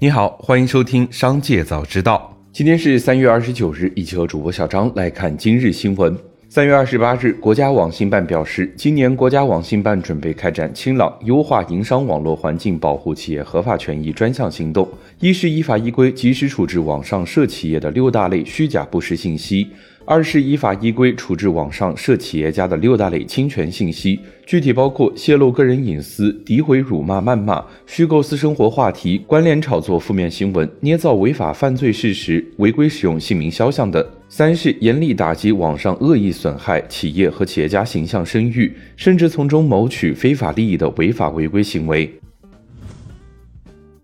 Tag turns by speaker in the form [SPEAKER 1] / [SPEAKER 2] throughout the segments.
[SPEAKER 1] 你好，欢迎收听《商界早知道》。今天是三月二十九日，一起和主播小张来看今日新闻。三月二十八日，国家网信办表示，今年国家网信办准备开展“清朗优化营商网络环境，保护企业合法权益”专项行动。一是依法依规及时处置网上涉企业的六大类虚假不实信息；二是依法依规处置网上涉企业家的六大类侵权信息，具体包括泄露个人隐私、诋毁、辱骂、谩骂、虚构私生活话题、关联炒作负面新闻、捏造违法犯罪事实、违规使用姓名肖像等。三是严厉打击网上恶意损害企业和企业家形象声誉，甚至从中谋取非法利益的违法违规行为。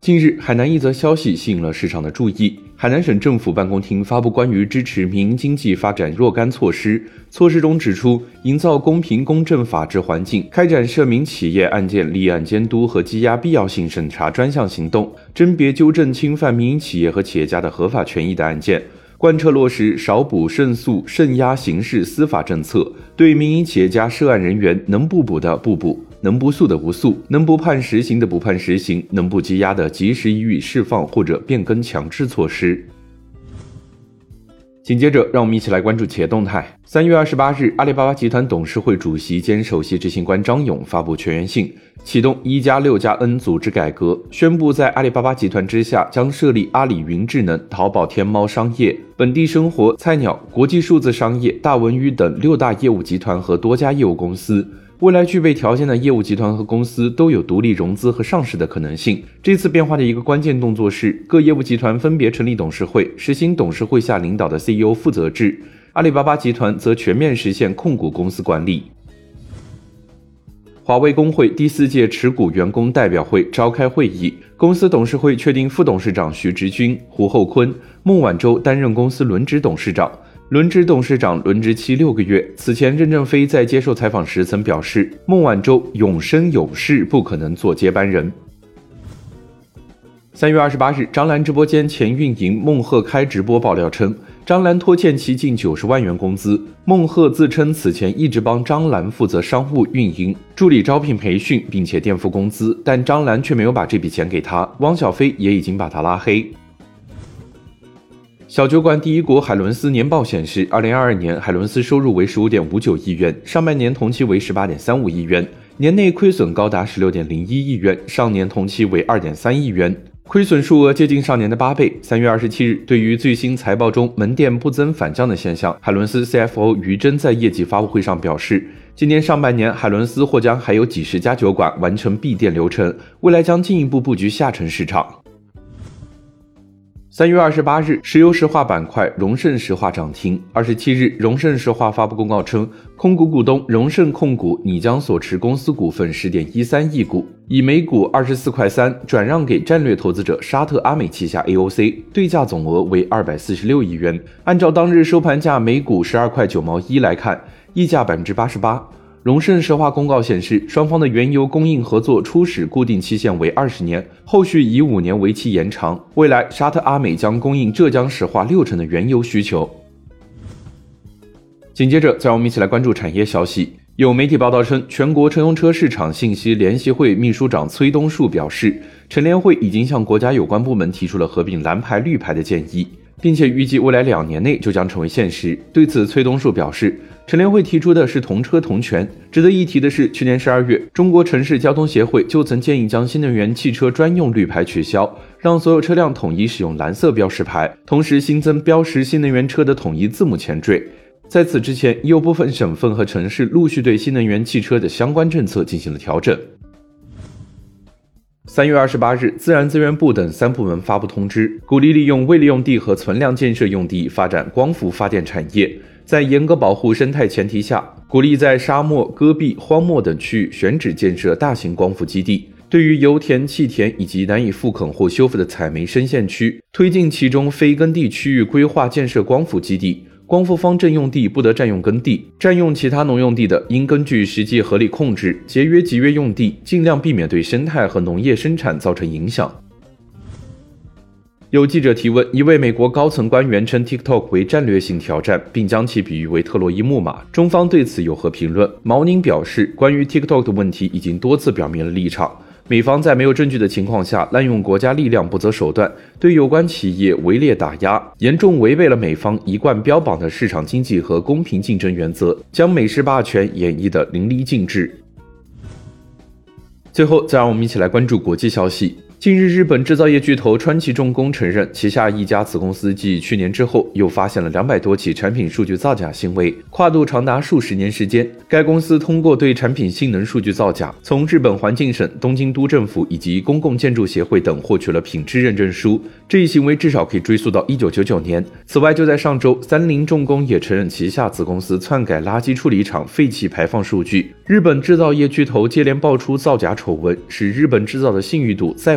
[SPEAKER 1] 近日，海南一则消息吸引了市场的注意。海南省政府办公厅发布关于支持民营经济发展若干措施，措施中指出，营造公平公正法治环境，开展涉民企业案件立案监督和羁押必要性审查专项行动，甄别纠正侵犯民营企业和企业家的合法权益的案件。贯彻落实少捕胜诉、慎压刑事司法政策，对民营企业家涉案人员能不捕的不捕，能不诉的不诉，能不判实刑的不判实刑，能不羁押的及时予以释放或者变更强制措施。紧接着，让我们一起来关注企业动态。三月二十八日，阿里巴巴集团董事会主席兼首席执行官张勇发布全员信，启动“一加六加 N” 组织改革，宣布在阿里巴巴集团之下将设立阿里云智能、淘宝天猫商业、本地生活、菜鸟、国际数字商业、大文娱等六大业务集团和多家业务公司。未来具备条件的业务集团和公司都有独立融资和上市的可能性。这次变化的一个关键动作是，各业务集团分别成立董事会，实行董事会下领导的 CEO 负责制。阿里巴巴集团则全面实现控股公司管理。华为工会第四届持股员工代表会召开会议，公司董事会确定副董事长徐直军、胡厚坤、孟晚舟担任公司轮值董事长。轮值董事长轮值期六个月。此前，任正非在接受采访时曾表示，孟晚舟永生有世，不可能做接班人。三月二十八日，张兰直播间前运营孟鹤开直播爆料称，张兰拖欠其近九十万元工资。孟鹤自称此前一直帮张兰负责商务运营、助理招聘培训，并且垫付工资，但张兰却没有把这笔钱给他。汪小菲也已经把他拉黑。小酒馆第一国海伦斯年报显示，二零二二年海伦斯收入为十五点五九亿元，上半年同期为十八点三五亿元，年内亏损高达十六点零一亿元，上年同期为二点三亿元，亏损数额接近上年的八倍。三月二十七日，对于最新财报中门店不增反降的现象，海伦斯 CFO 于真在业绩发布会上表示，今年上半年海伦斯或将还有几十家酒馆完成闭店流程，未来将进一步布局下沉市场。三月二十八日，石油石化板块荣盛石化涨停。二十七日，荣盛石化发布公告称，控股股东荣盛控股拟将所持公司股份十点一三亿股，以每股二十四块三转让给战略投资者沙特阿美旗下 AOC，对价总额为二百四十六亿元。按照当日收盘价每股十二块九毛一来看，溢价百分之八十八。荣盛石化公告显示，双方的原油供应合作初始固定期限为二十年，后续以五年为期延长。未来，沙特阿美将供应浙江石化六成的原油需求。紧接着，再让我们一起来关注产业消息。有媒体报道称，全国乘用车市场信息联席会秘书长崔东树表示，乘联会已经向国家有关部门提出了合并蓝牌绿牌的建议。并且预计未来两年内就将成为现实。对此，崔东树表示，陈联会提出的是同车同权。值得一提的是，去年十二月，中国城市交通协会就曾建议将新能源汽车专用绿牌取消，让所有车辆统一使用蓝色标识牌，同时新增标识新能源车的统一字母前缀。在此之前，有部分省份和城市陆续对新能源汽车的相关政策进行了调整。三月二十八日，自然资源部等三部门发布通知，鼓励利用未利用地和存量建设用地发展光伏发电产业，在严格保护生态前提下，鼓励在沙漠、戈壁、荒漠等区域选址建设大型光伏基地。对于油田、气田以及难以复垦或修复的采煤深陷区，推进其中非耕地区域规划建设光伏基地。光伏方阵用地不得占用耕地，占用其他农用地的，应根据实际合理控制，节约集约用地，尽量避免对生态和农业生产造成影响。有记者提问，一位美国高层官员称 TikTok 为战略性挑战，并将其比喻为特洛伊木马。中方对此有何评论？毛宁表示，关于 TikTok 的问题已经多次表明了立场。美方在没有证据的情况下滥用国家力量不择手段，对有关企业围猎打压，严重违背了美方一贯标榜的市场经济和公平竞争原则，将美式霸权演绎的淋漓尽致。最后，再让我们一起来关注国际消息。近日，日本制造业巨头川崎重工承认，旗下一家子公司继去年之后，又发现了两百多起产品数据造假行为，跨度长达数十年时间。该公司通过对产品性能数据造假，从日本环境省、东京都政府以及公共建筑协会等获取了品质认证书。这一行为至少可以追溯到一九九九年。此外，就在上周，三菱重工也承认旗下子公司篡改垃圾处理厂废气排放数据。日本制造业巨头接连爆出造假丑闻，使日本制造的信誉度再